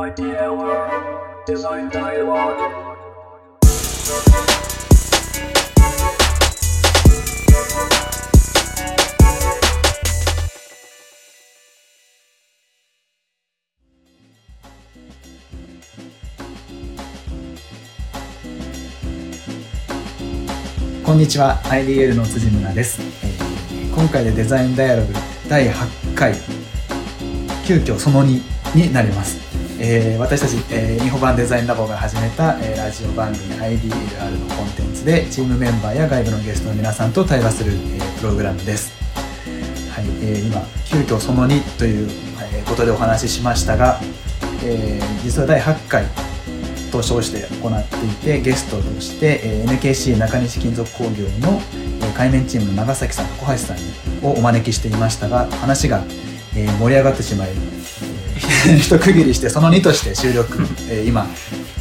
Idea World. Design Dialogue. こんにちは。IDL の辻村です、えー今回でデザインダイアログ第8回急遽その2になります、えー私たち、えー日本版デザインラボが始めた、えーラジオ番組 IDLR のコンテンツでチームメンバーや外部のゲストの皆さんと対話する、えープログラムです。はい、えー今急遽その2という、えーことでお話ししましたが、えー実は第8回と称して行っていてゲストとして、えー NKC 中西金属工業の、えー海面チームの長崎さん小橋さんをお招きしていましたが話が、えー盛り上がってしまい、一区切りしてその2として収録、えー今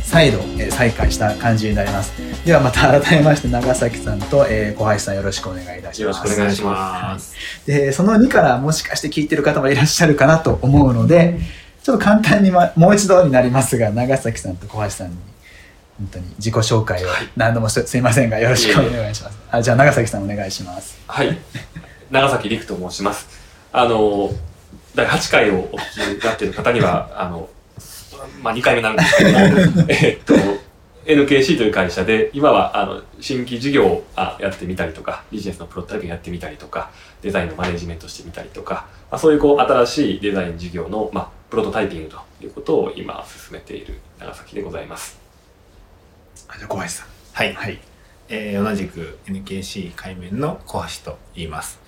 再度、えー再開した感じになります。ではまた改めまして長崎さんと、えー小橋さんよろしくお願いいたしよろますしくお願いします。でその2からもしかして聞いてる方もいらっしゃるかなと思うのでちょっと簡単に、ま、もう一度になりますが長崎さんと小橋さんに本当に自己紹介を何度もすすいませんがよろしくお願いします。あじゃあ長崎さんお願いします。はい。長崎陸と申します。あの、第8回をお聞きになっている方には、あの、まあ、2回目なんですけども、えっと、NKC という会社で、今は、あの、新規事業をあやってみたりとか、ビジネスのプロトタイピングやってみたりとか、デザインのマネジメントしてみたりとか、まあ、そういうこう、新しいデザイン事業の、まあ、プロトタイピングということを今進めている長崎でございます。あじゃあ小橋さんはい、はいえー同じく NKC 海面の小橋と言います。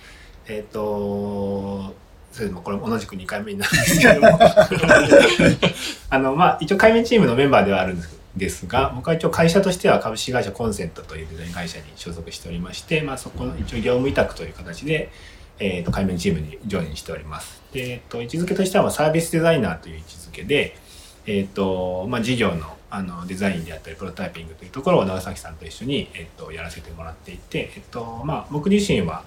えっ、とそれでもこれも同じく2回目になるんですけれども あのまあ一応海面チームのメンバーではあるんですが僕は一応会社としては株式会社コンセントというデザイン会社に所属しておりまして、まあ、そこの一応業務委託という形で、えー、と海面チームにジョインしております。で、えっと位置づけとしてはまあサービスデザイナーという位置づけで、えっとまあ、事業のあのデザインであったりプロトタイピングというところを長崎さんと一緒に、えっと、やらせてもらっていて、えっとまあ、僕自身は、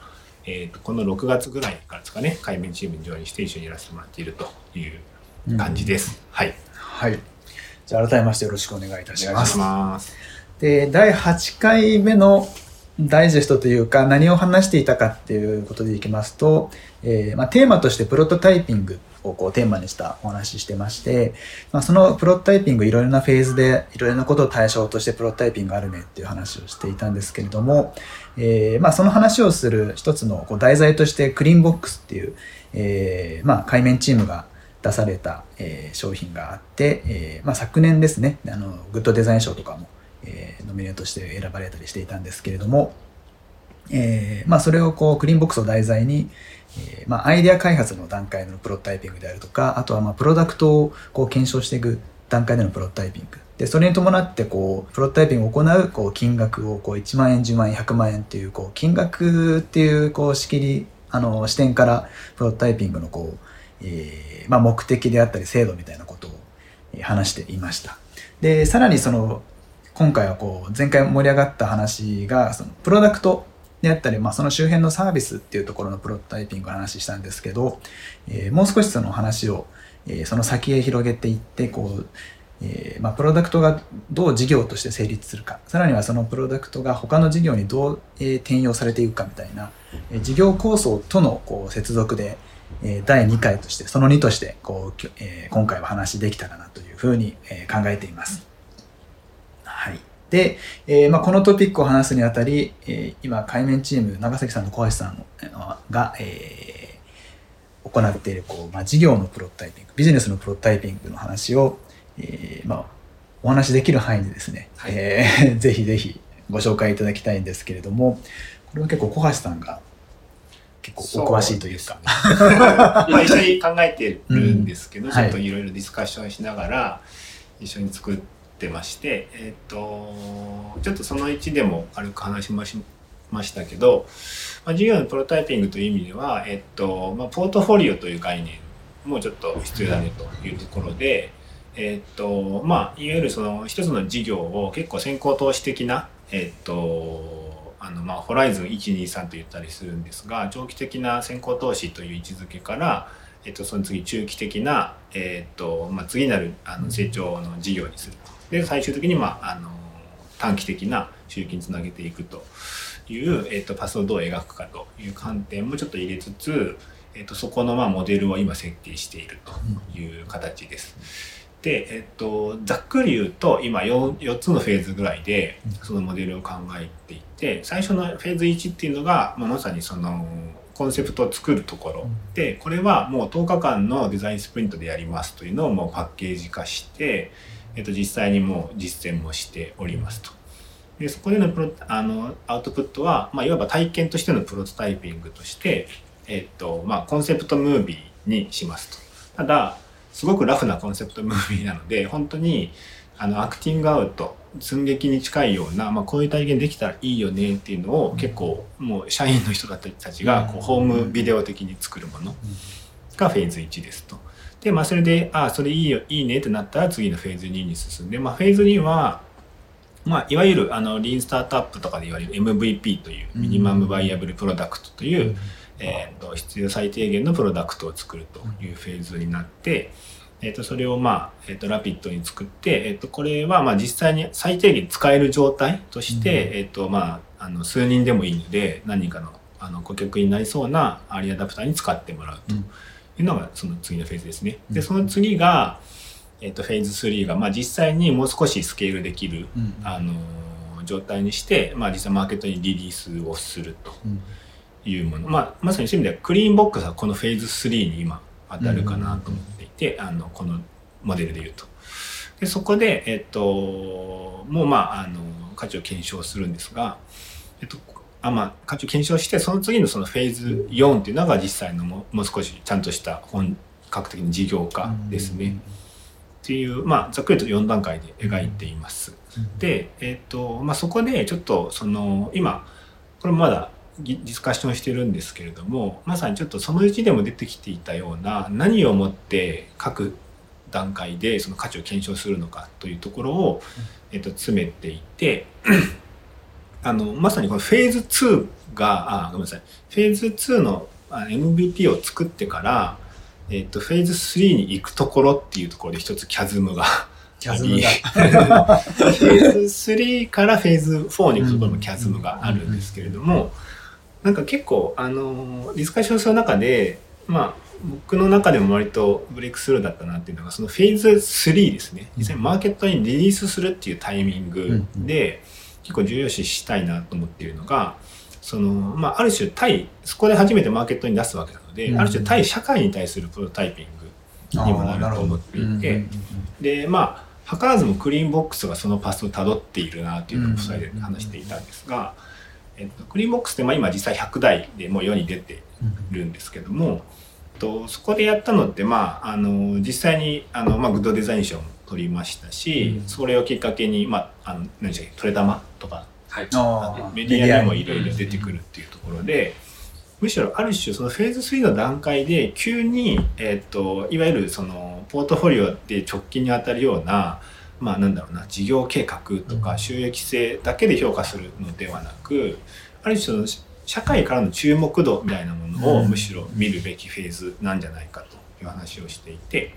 えっと、この6月ぐらいからですかね海面チームにジョインして一緒にやらせてもらっているという感じです。はいはいじゃあ改めましてよろしくお願いいたしますます。で第8回目のダイジェストというか何を話していたかっていうことでいきますと、えーまあ、テーマとしてプロトタイピングをこうテーマにしたお話ししてまして、まあ、そのプロトタイピングいろいろなフェーズでいろいろなことを対象としてプロトタイピングあるねっていう話をしていたんですけれども、えーまあ、その話をする一つのこう題材としてクリーンボックスっていう、えーまあ、海面チームが出された、えー商品があって、えまあ、昨年ですねあのグッドデザイン賞とかもえノミネートして選ばれたりしていたんですけれども、えまあ、それをこうクリーンボックスを題材に、えまあ、アイデア開発の段階のプロトタイピングであるとかあとはまあプロダクトをこう検証していく段階でのプロトタイピングでそれに伴ってこうプロトタイピングを行うこう金額をこう1万円10万円100万円っていうこう金額っていうこう仕切りあの視点からプロトタイピングのこう、えーまあ、目的であったり制度みたいなことを話していました。でさらにその今回はこう前回盛り上がった話がそのプロダクトであったり、まあ、その周辺のサービスっていうところのプロトタイピングを話したんですけど、えーもう少しその話を、えその先へ広げていってこう、えまあ、プロダクトがどう事業として成立するかさらにはそのプロダクトが他の事業にどう、え転用されていくかみたいな、え事業構想とのこう接続で、え第2回としてその2としてこう、え今回は話できたらなというふうに、え考えています。はい、で、えーまあ、このトピックを話すにあたり、えー今海面チーム長崎さんと小橋さんが、えー行っているこう、まあ、事業のプロトタイピングビジネスのプロトタイピングの話を、えーまあ、お話しできる範囲でですね、はい。えー ぜひぜひご紹介いただきたいんですけれどもこれは結構小橋さんが結構お詳しいというか。今 一緒に考えてるんですけど、うん。ちょっといろいろディスカッションしながら一緒に作ってまして、えっ、とちょっとその1でも軽く話しましましたけど、まあ、事業のプロタイピングという意味では、えっ、とまあ、ポートフォリオという概念もちょっと必要だねというところで、えっ、とまあいわゆるその一つの事業を結構先行投資的なえっ、とあのまあホライズン123と言ったりするんですが長期的な先行投資という位置づけから、えっと、その次中期的な、えっとまあ、次なるあの成長の事業にする。で最終的に、まあ、あの短期的な収益につなげていくと。いう、えっと、パスをどう描くかという観点もちょっと入れつつ、えっと、そこのまあモデルを今設計しているという形です。で、えっと、ざっくり言うと今 4, 4つのフェーズぐらいでそのモデルを考えていて最初のフェーズ1っていうのが、まあ、まさにそのコンセプトを作るところでこれはもう10日間のデザインスプリントでやりますというのをもうパッケージ化して、えっと、実際にもう実践もしておりますと。でそこでのプロあのアウトプットは、まあ、いわば体験としてのプロトタイピングとして、えっとまあ、コンセプトムービーにしますと。ただすごくラフなコンセプトムービーなので本当にあのアクティングアウト寸劇に近いような、まあ、こういう体験できたらいいよねっていうのを結構もう社員の人たちがこうホームビデオ的に作るものがフェーズ1ですと。でまあそれでああそれいいよいいねってなったら次のフェーズ2に進んで、まあ、フェーズ2はまあ、いわゆるあのリーンスタートアップとかで言われる MVP というミニマムバイアブルプロダクトという、えー、と必要最低限のプロダクトを作るというフェーズになって、えー、とそれを、まあえー、とラピッドに作って、えー、とこれはまあ実際に最低限使える状態として、えーとまあ、あの数人でもいいので何人かのあの顧客になりそうなアーリーアダプターに使ってもらうというのがその次のフェーズですね。でその次が、えー、とフェーズ3が、まあ、実際にもう少しスケールできる、あの状態にして、まあ、実際マーケットにリリースをするというもの、まあ、まさにそういう意味ではクリーンボックスはこのフェーズ3に今当たるかなと思っていて、あのこのモデルで言うと。でそこで、えっと、もうまああの価値を検証するんですが、えっとあまあ、価値を検証してその次のそのフェーズ4っていうのが実際のももう少しちゃんとした本格的な事業化ですね。っていう、まあ、ざっくりと4段階で描いています。で、えっとまあ、そこでちょっとその今これまだディスカッションしてるんですけれどもまさにちょっとそのうちでも出てきていたような何をもって各段階でその価値を検証するのかというところを、えっと、詰めていて あのまさにこのフェーズ2があごめんなさい。フェーズ2のあ MVP を作ってから、えっと、フェーズ3に行くところっていうところで一つキャズムがキャズムが。フェーズ3からフェーズ4に行くところもキャズムがあるんですけれども、なんか結構、あの、ディスカッションする中で、まあ、僕の中でも割とブレイクスルーだったなっていうのが、そのフェーズ3ですね。実際にマーケットにリリースするっていうタイミングで、結構重要視したいなと思っているのが、その、まあ、ある種対、そこで初めてマーケットに出すわけなので、うん。ある種対社会に対するプロタイピングにもなると思っていて、でまあ図らずもクリーンボックスがそのパスをたどっているなというのを2人で話していたんですが、えっと、クリーンボックスってまあ今実際100台でもう世に出てるんですけども、と、そこでやったのってまああの実際にあの、まあ、グッドデザイン賞も取りましたし、うん。それをきっかけに、まあ、あの何でしたっけトレタマとかはい。メディアにもいろいろ出てくるっていうところで、むしろある種そのフェーズ3の段階で急に、えっといわゆるそのポートフォリオで直近に当たるようなまあなんだろうな事業計画とか収益性だけで評価するのではなくある種その社会からの注目度みたいなものをうん。むしろ見るべきフェーズなんじゃないかという話をしていて。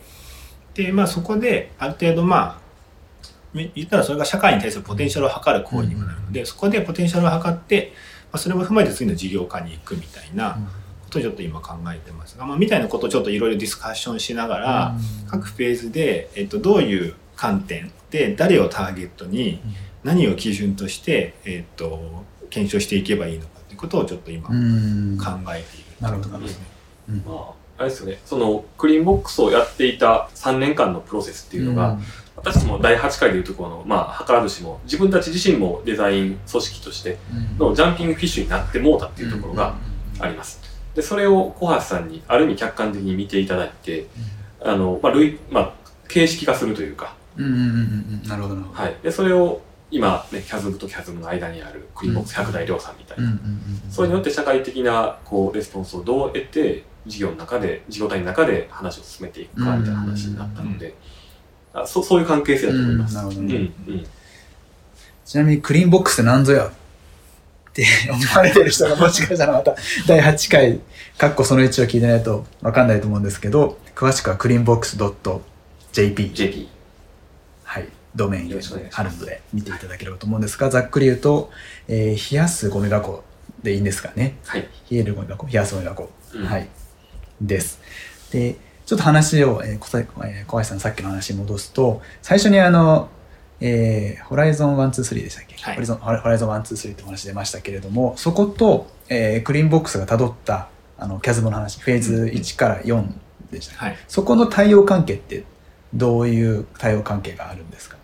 でまあそこである程度まあみ言ったらそれが社会に対するポテンシャルを測る行為にもなるので、そこでポテンシャルを測って、まあ、それも踏まえて次の事業化に行くみたいなことをちょっと今考えてます。が、まあ、みたいなことをちょっといろいろディスカッションしながら、各フェーズで、えっと、どういう観点で誰をターゲットに何を基準として、えっと、検証していけばいいのかということをちょっと今考うん。えているなるほどところですね。まあ、あれですよね。その、クリーンボックスをやっていた3年間のプロセスっていうのが、私たちも第8回でいうところの、まあ、図らずしも、自分たち自身もデザイン組織としてのジャンピングフィッシュになってもうたっていうところがあります。で、それを小橋さんにある意味客観的に見ていただいて、あの、まあ、類、まあ、形式化するというか、うんうんうんうん。なるほどなるほど。はい。で、それを今、ね、キャズムとキャズムの間にあるクリーンボックス100大量産みたいな、うんうんうん。それによって社会的な、こう、レスポンスをどう得て、事業の中で、事業体の中で話を進めていくか、みたいな話になったので、あそそういう関係性だと思います。ちなみにクリーンボックスって何ぞやって 思われてる人がもしかしたらまた第8回、かっこその1を聞いてないとわかんないと思うんですけど、詳しくは。JP。ドメインよろしくお願いしますあるので見ていただければと思うんですが、ざっくり言うと、えー冷やすゴミ箱でいいんですかね。はい。冷えるゴミ箱、冷やすゴミ箱。うんはい。です。で、ちょっと話を、えー、小さえー小林さんのさっきの話に戻すと、最初にあの、えー、ホライゾン123でしたっけ、はい。ホライゾンホライゾン123ってお話出ましたけれども、そこと、えー、クリーンボックスが辿ったあのキャズモの話、フェーズ1から4でしたはい。そこの対応関係ってどういう対応関係があるんですか？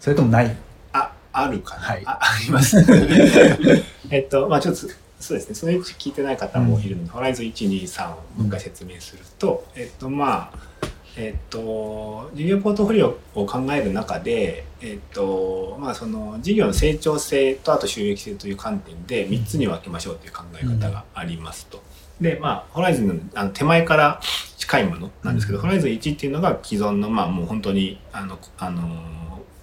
それともない？あ、あるかな、はい。あ、あります。えっと、まあちょっと、そうですね、そのうち聞いてない方もいるので、ホライズン1、2、3をもう一回説明すると、えっと、まあ、えっと、事業ポートフォリオを考える中で、えっと、まあその事業の成長性とあと収益性という観点で3つに分けましょうという考え方がありますと。で、まあ、ホライズンのあの手前から近いものなんですけど、うん。ホライズン1っていうのが既存の、まあもう本当に、あの、あの、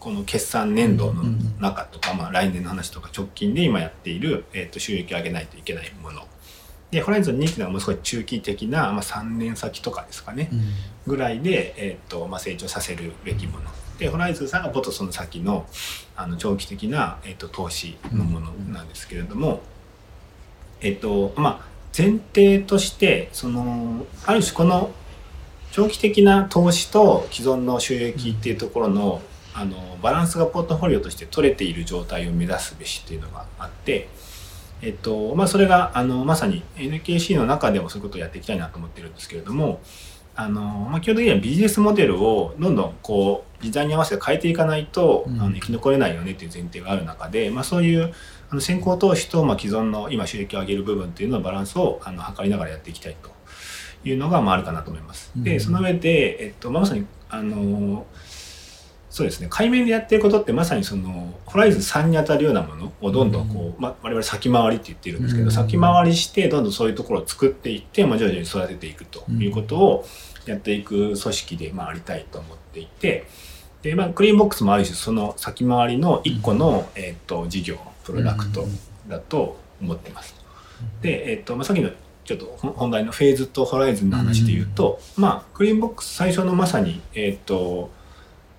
この決算年度の中とか、まあ、来年の話とか直近で今やっている、えー、と収益を上げないといけないもの。でホライゾン2っていうのはもう少し中期的な、まあ、3年先とかですかね。ぐらいで、えーとまあ、成長させるべきもの。でホライゾン3がもっとその先のあの長期的な、えー、と投資のものなんですけれども、えっ、とまあ前提としてそのある種この長期的な投資と既存の収益っていうところのあのバランスがポートフォリオとして取れている状態を目指すべしっていうのがあって、えっとまあ、それがあのまさに NKC の中でもそういうことをやっていきたいなと思ってるんですけれどもあの、まあ、基本的にはビジネスモデルをどんどんこう時代に合わせて変えていかないと、うんあの生き残れないよねっていう前提がある中で、まあ、そういうあの先行投資と、まあ、既存の今収益を上げる部分っていうののバランスをあの測りながらやっていきたいというのが、まあ、あるかなと思います。うんでその上で、えっとまあ、まさにあのそうですね。海面でやってることってまさにそのホライズン3に当たるようなものをどんどんこう、まあ、我々先回りって言ってるんですけど、うん先回りしてどんどんそういうところを作っていって、まあ、徐々に育てていくということをやっていく組織で、まあ、ありたいと思っていてで、まあ、クリーンボックスもある種その先回りの1個の、えっと事業プロダクトだと思ってます。で、えっとまあ、さっきのちょっと本本題のフェーズとホライズンの話で言うと、まあクリーンボックス最初のまさに、えっと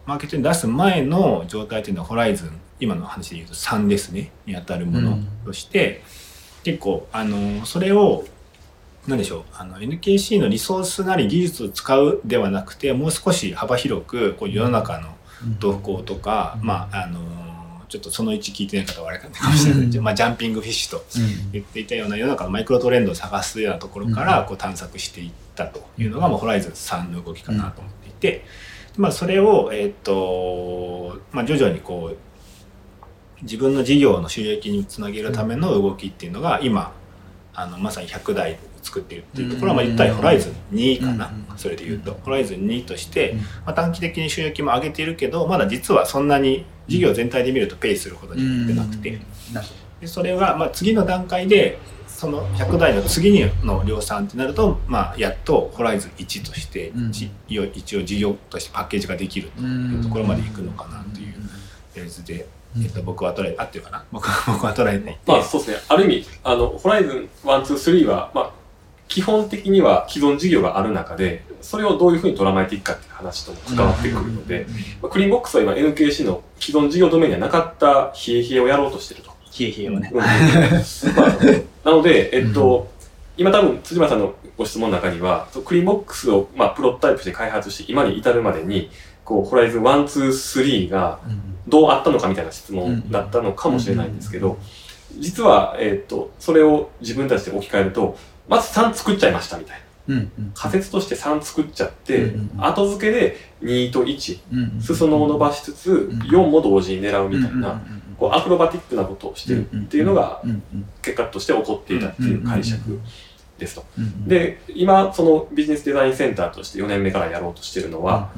マーケットに出す前の状態というのはホライズン今の話で言うと3ですね。に当たるものとして、結構あのそれを何でしょうあの NKC のリソースなり技術を使うではなくてもう少し幅広くこう世の中の動向とか、まああのちょっとその1聞いてない方はあれかもしれない。けど、まあ、ジャンピングフィッシュと言っていたような世の中のマイクロトレンドを探すようなところからこう探索していったというのが、まあ、ホライズン3の動きかなと思っていて、まあ、それを、えっとまあ、徐々にこう自分の事業の収益につなげるための動きっていうのが今あのまさに100台を作っているっていうところは、まあ、言ったらホライズン2かな、うん。それで言うと、ホライズン2として、まあ、短期的に収益も上げているけどまだ実はそんなに事業全体で見るとペイするほどにいってなくて。でそれが、まあ、次の段階でその100台の次の量産ってなると、まあ、やっとホライズン1として、うん。じ一応事業としてパッケージができるとどいうところまで行くのかなというフェーズで、えっと、僕は捉えて合ってるかな。僕は 僕は捉えまあそうですね。ある意味、あの、ホライズン1、2、3は、まあ、基本的には既存事業がある中で、それをどういうふうに捉まえていくかっていう話とも関わってくるので、まあ、クリーンボックスは今 NKC の既存事業ドメインにはなかった冷え冷えをやろうとしてると。冷え冷えをね。なので、えっと、今多分辻村さんのご質問の中には、クリーンボックスを、まあ、プロトタイプして開発して今に至るまでに、こう、ホライズン1、2、3がどうあったのかみたいな質問だったのかもしれないんですけど、実は、えっと、それを自分たちで置き換えると、まず3作っちゃいましたみたいな。うんうん仮説として3作っちゃって、うんうん後付けで2と1、うん裾野を伸ばしつつ、ん4も同時に狙うみたいな、うんこうアクロバティックなことをしてるっていうのが結果として起こっていたっていう解釈ですと。うんで、今、そのビジネスデザインセンターとして4年目からやろうとしてるのは、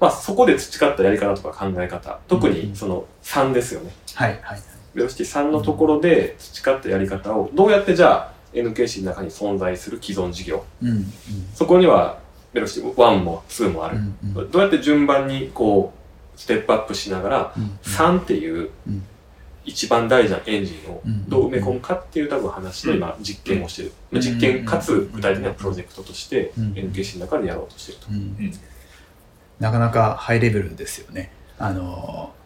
まあそこで培ったやり方とか考え方、特にその3ですよね。はいはい。ベロシティ3のところで培ったやり方をどうやってじゃあ NKC の中に存在する既存事業、うんうん。そこにはベロシティ1も2もある。うんうん。どうやって順番にこう、ステップアップしながら、うん。3っていううん。一番大事なエンジンをうん。どう埋め込むかっていう多分話の今実験をしてる。うん。実験かつ具体的なプロジェクトとしてうん。NKC の中でやろうとしてると。うん。なかなかハイレベルですよね。あのー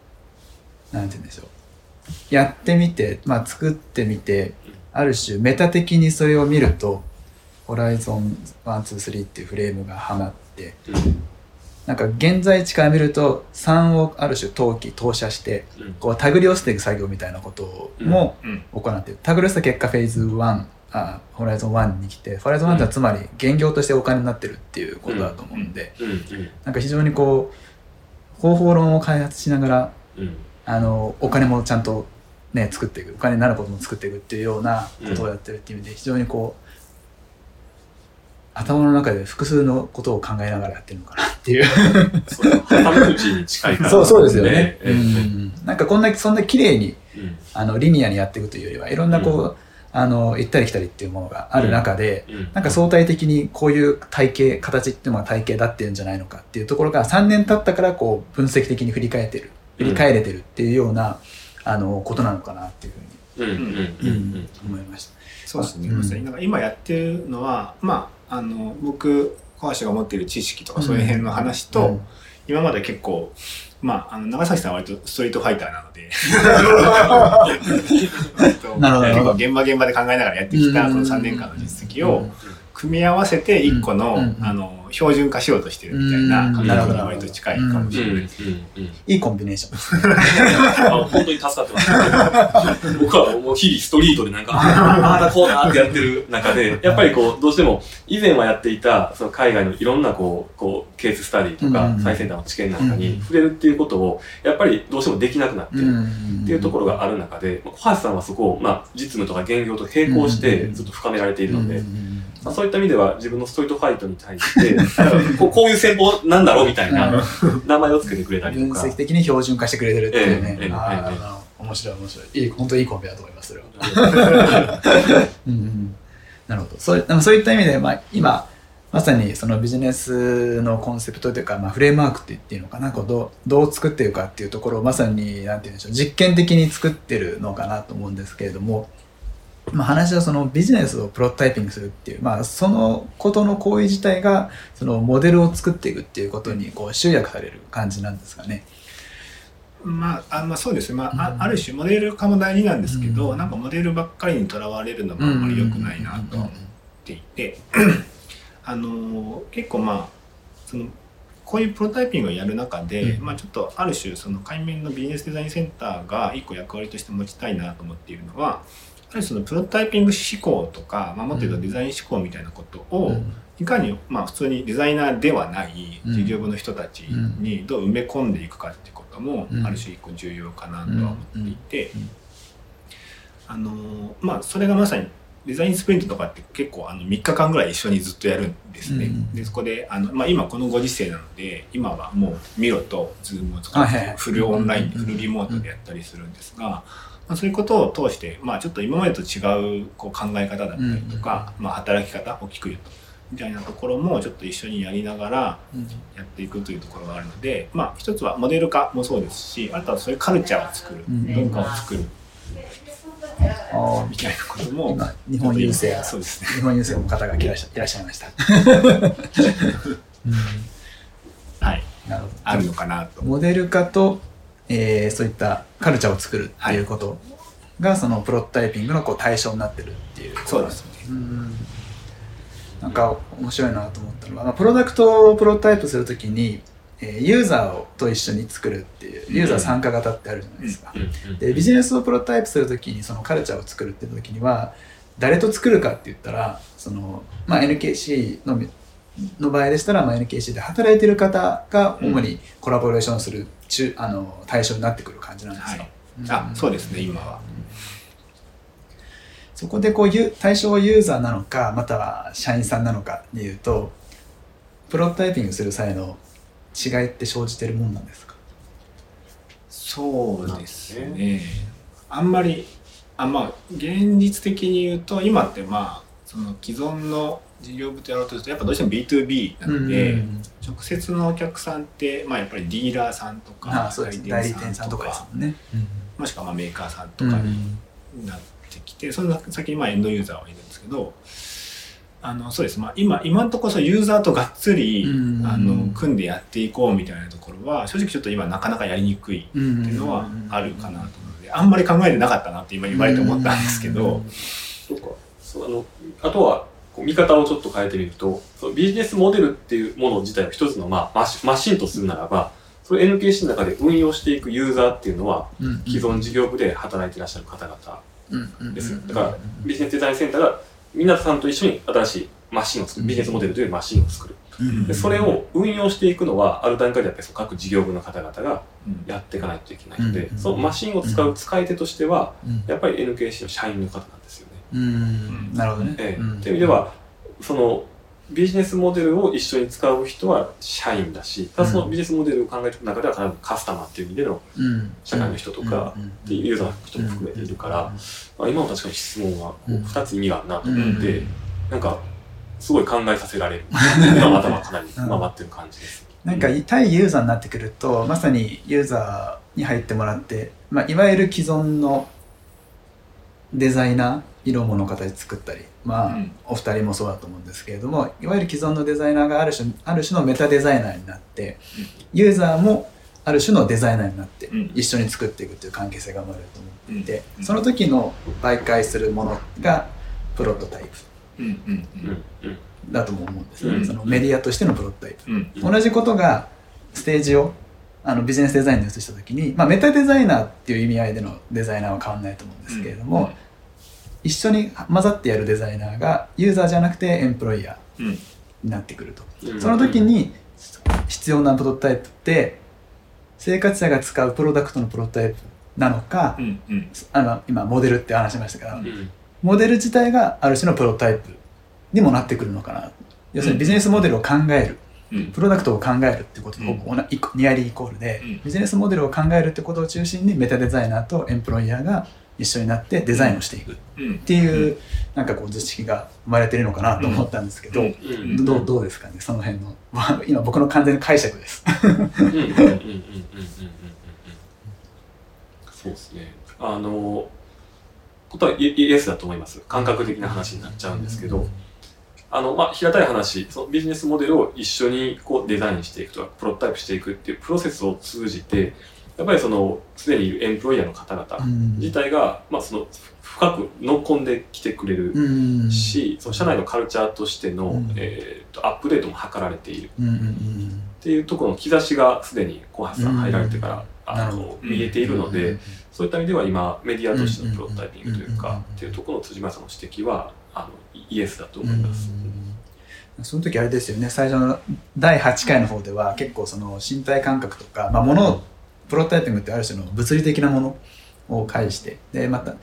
なんて言うんでしょう。やってみて、まあ、作ってみて、ある種メタ的にそれを見ると、ホライゾン1、2、3っていうフレームがはまって、うんなんか現在地から見ると3をある種投機、投射して、うん。こう手繰り寄せていく作業みたいなこともうん。行っている。手繰り寄せた結果フェーズ1、あホライゾン1に来て、ホライゾン1ってのはつまり現業としてお金になってるっていうことだと思うんで、なんか非常にこう方法論を開発しながらうん。あのお金もちゃんとね作っていくお金になることも作っていくっていうようなことをやってるっていう意味で非常にこう頭の中で複数のことを考えながらやってるのかなっていう。そう挟み口に近いから。そうそうですよね、ええ。うん。なんかこんなそんな綺麗にうん。あのリニアにやっていくというよりはいろんなこう、あの行ったり来たりっていうものがある中で、うん。なんか相対的にこういう体型形っていうのが体型だっていうんじゃないのかっていうところが3年経ったからこう分析的に振り返ってる振り返れてるっていうような、あのことなのかなっていうふうに、うんうんうんうん。思いました。そうですね、うん。今やってるのはまああの僕小橋が持っている知識とかそういう辺の話と、うん。今まで結構まああの長崎さんは割とストリートファイターなので なるほど結構現場現場で考えながらやってきたうん。この3年間の実績を組み合わせて一個の,、うんあの標準化しようとしてるみたいな感覚にうん。なるほど割と近いかもしれない。です。うんうん。いいコンビネーション。本当に助かってます。僕はもう日々ストリートでなんか、ああだこうだってやってる中で、やっぱりこう、どうしても以前はやっていた、その海外のいろんなこう、こう、ケーススタディとかうん最先端の知見なんかうんに触れるっていうことを、やっぱりどうしてもできなくなってる。んっていうところがある中で、まあ小橋さんはそこを、まあ、実務とか現業と並行してずっと深められているので、まあ、そういった意味では自分のストリートファイトに対して、こうこういう戦法なんだろうみたいな名前をつけてくれたり分とか。析的に標準化してくれてるっていうね。えーええなるほど面白い面白い。いい、本当にいいコンビだと思います、それは。うんうんなるほど。そうそういった意味で、まあ、今、まさにそのビジネスのコンセプトというか、まあ、フレームワークって言っていいのかな、こうどうどう作っていくかっていうところをまさに、なんて言うんでしょう、実験的に作ってるのかなと思うんですけれども、まあ、話はそのビジネスをプロトタイピングするっていう、まあ、そのことの行為自体がそのモデルを作っていくっていうことにこう集約される感じなんですかね。まあ、あまあそうですね、まあ、うん。あある種モデル化も大事なんですけど、うん。なんかモデルばっかりにとらわれるのもあんまり良くないなとは思っていて、あの結構まあそのこういうプロトタイピングをやる中で、うん。まあ、ちょっとある種その海面のビジネスデザインセンターが一個役割として持ちたいなと思っているのはある種そのプロトタイピング思考とか、まあ、もっと言うとデザイン思考みたいなことを、うん。いかに、まあ、普通にデザイナーではないうん。事業部の人たちにどう埋め込んでいくかっていうことも、うん。ある種一個重要かなとは思っていて、あのーまあそれがまさにデザインスプリントとかって結構あの3日間ぐらい一緒にずっとやるんですね。うん。でそこであの、まあ、今このご時世なので今はもうミロとズームを使ってフルオンラインフルリモートでやったりするんですが、まあ、そういうことを通して、まあ、ちょっと今までと違うこう考え方だったりとか、まあ、働き方大きく言うとみたいなところもちょっと一緒にやりながらやっていくというところがあるので、まあ、一つはモデル化もそうですしあとはそういうカルチャーを作る、うん。文化を作るあみたいなことも今日本郵政がそうですね。日本郵政の方がいらっしゃいらっしゃいました。はい。なるほど。あるのかなと。モデル化と、えーそういったカルチャーを作るっていうことが、そのプロトタイピングのこう対象になってるっていう。そうですね。うん。なんか面白いなと思ったのは、まあ、プロダクトをプロトタイプするときに、えーユーザーをと一緒に作るっていうユーザー参加型ってあるじゃないですか、でビジネスをプロトタイプするときにそのカルチャーを作るっていう時には誰と作るかって言ったらその、まあ、NKC のの場合でしたら、まあ、NKC で働いてる方が主にコラボレーションする中、あの対象になってくる感じなんですよ。あ、そうですね、今は。そこでこうユ対象はユーザーなのかまたは社員さんなのかでいうとプロトタイピングする際の違いって生じてるもんなんですか？そうですね。あんまり、あまあ、現実的に言うと、今ってまあ、その既存の事業部とやろうとすると、やっぱどうしても B2B なので、うん直接のお客さんって、まあやっぱりディーラーさんとか、ああそうです。ね代理店さんとかですもんね。もしくはまあメーカーさんとかになってきて、その先にまあエンドユーザーはいるんですけどあのそうです、まあ、今今のところそうユーザーとがっつり、うんあの組んでやっていこうみたいなところは正直ちょっと今なかなかやりにくいってうんいうのはあるかなと思うのであんまり考えてなかったなって今言われて思ったんですけど。そうか。そうあの、あとは、見方をちょっと変えてみると、そのビジネスモデルっていうもの自体を一つの、まあ、マシンとするならば、それ NKC の中で運用していくユーザーっていうのは、うん既存事業部で働いていらっしゃる方々うんです。だから、ビジネスデザインセンターが皆さんと一緒に新しいマシンを作る、ビジネスモデルというマシンを作る。うんでそれを運用していくのは、ある段階でやっぱりその各事業部の方々がうんやっていかないといけないのでう、んそのマシンを使う使い手としては、うんやっぱり NKC の社員の方。うん。なるほどね。ええ。うん。という意味では、そのビジネスモデルを一緒に使う人は社員だし、そのビジネスモデルを考えていく中では必ずカスタマーっていう意味でのうん。社会の人とかうん。っていうユーザーの人も含めているから、まあ、今の確かに質問はこううん2つ意味があるなとうん。思って、なんかすごい考えさせられる。頭かなり回ってる感じです。なんか対ユーザーになってくるとまさにユーザーに入ってもらって、まあ、いわゆる既存のデザイナー色物形作ったりまあ、うん。お二人もそうだと思うんですけれどもいわゆる既存のデザイナーがある種ある種のメタデザイナーになってユーザーもある種のデザイナーになってうん。一緒に作っていくっていう関係性が生まれると思っていて、うん。その時の媒介するものがプロトタイプ。だとも思うんですね、うん。そのメディアとしてのプロトタイプ。同じことがステージをあのビジネスデザインに移した時に、まあ、メタデザイナーっていう意味合いでのデザイナーは変わらないと思うんですけれども、一緒に混ざってやるデザイナーがユーザーじゃなくてエンプロイヤーになってくると、うん。その時に必要なプロトタイプって生活者が使うプロダクトのプロトタイプなのか、うんうん。あの今モデルって話しましたから、うん。モデル自体がある種のプロトタイプにもなってくるのかな。要するにビジネスモデルを考えるうん。プロダクトを考えるってこととニアリーイコールで、うん。ビジネスモデルを考えるってことを中心にメタデザイナーとエンプロイヤーが一緒になってデザインをしていくっていう、なんかこう図式が生まれてるのかなと思ったんですけど、どうどうですかねその辺の今僕の完全な解釈です。そうですね。あのことはイエスだと思います。感覚的な話になっちゃうんですけど。あの、まあ、平たい話、そのビジネスモデルを一緒にこうデザインしていくとか、プロトタイプしていくっていうプロセスを通じて、やっぱりその、すでにいるエンプロイヤーの方々自体が、まあ、その、深く乗っ込んできてくれるうん。し、その社内のカルチャーとしての、うん。えーとアップデートも図られている。っていうところの兆しがすでに小橋さん入られてから、あの見えているので、そういった意味では今メディアとしてのプロトタイピングというかっていうところの辻村さんの指摘はあのイエスだと思います。うん。その時あれですよね。最初の第8回の方では結構その身体感覚とか、まあ、ものをプロトタイピングってある種の物理的なものを介してでまた、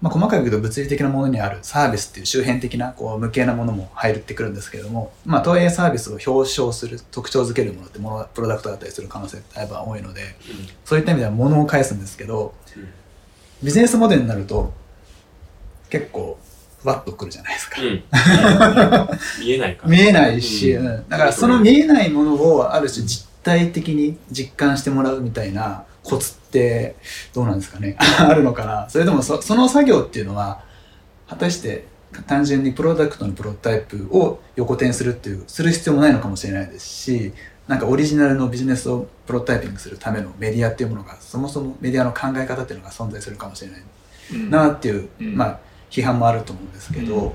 まあ、細かく言うと物理的なものにあるサービスっていう周辺的なこう無形なものも入ってくるんですけれども、まあ、とはいえサービスを表彰する特徴づけるものってものプロダクトだったりする可能性ってだいぶ多いのでそういった意味ではものを返すんですけどうんビジネスモデルになると結構ふわっとくるじゃないですかう。ん 見えないから。見えないし、うんうんだからその見えないものをある種実体的に実感してもらうみたいなコツってどうなんですかね？あるのかな？それともそその作業っていうのは果たして単純にプロダクトのプロトタイプを横転するっていうする必要もないのかもしれないですしなんかオリジナルのビジネスをプロトタイピングするためのメディアっていうものがそもそもメディアの考え方っていうのが存在するかもしれないうん。なっていう、うん。まあ批判もあると思うんですけど、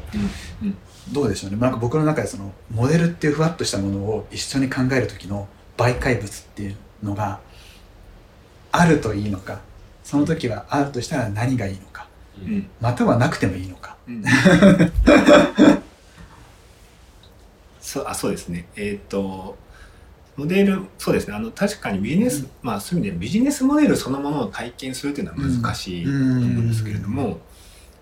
うん。うん。どうでしょうね？なんか僕の中でそのモデルっていうふわっとしたものを一緒に考える時の媒介物っていうのがあるといいのかその時はあるとしたら何がいいのかうん。うんまたはなくてもいいのか。うん。そうあそうですね。えっ、とモデルそうですね。あの確かにビジネス、まあそういう意味でビジネスモデルそのものを体験するっていうのは難しいと思うんですけれども、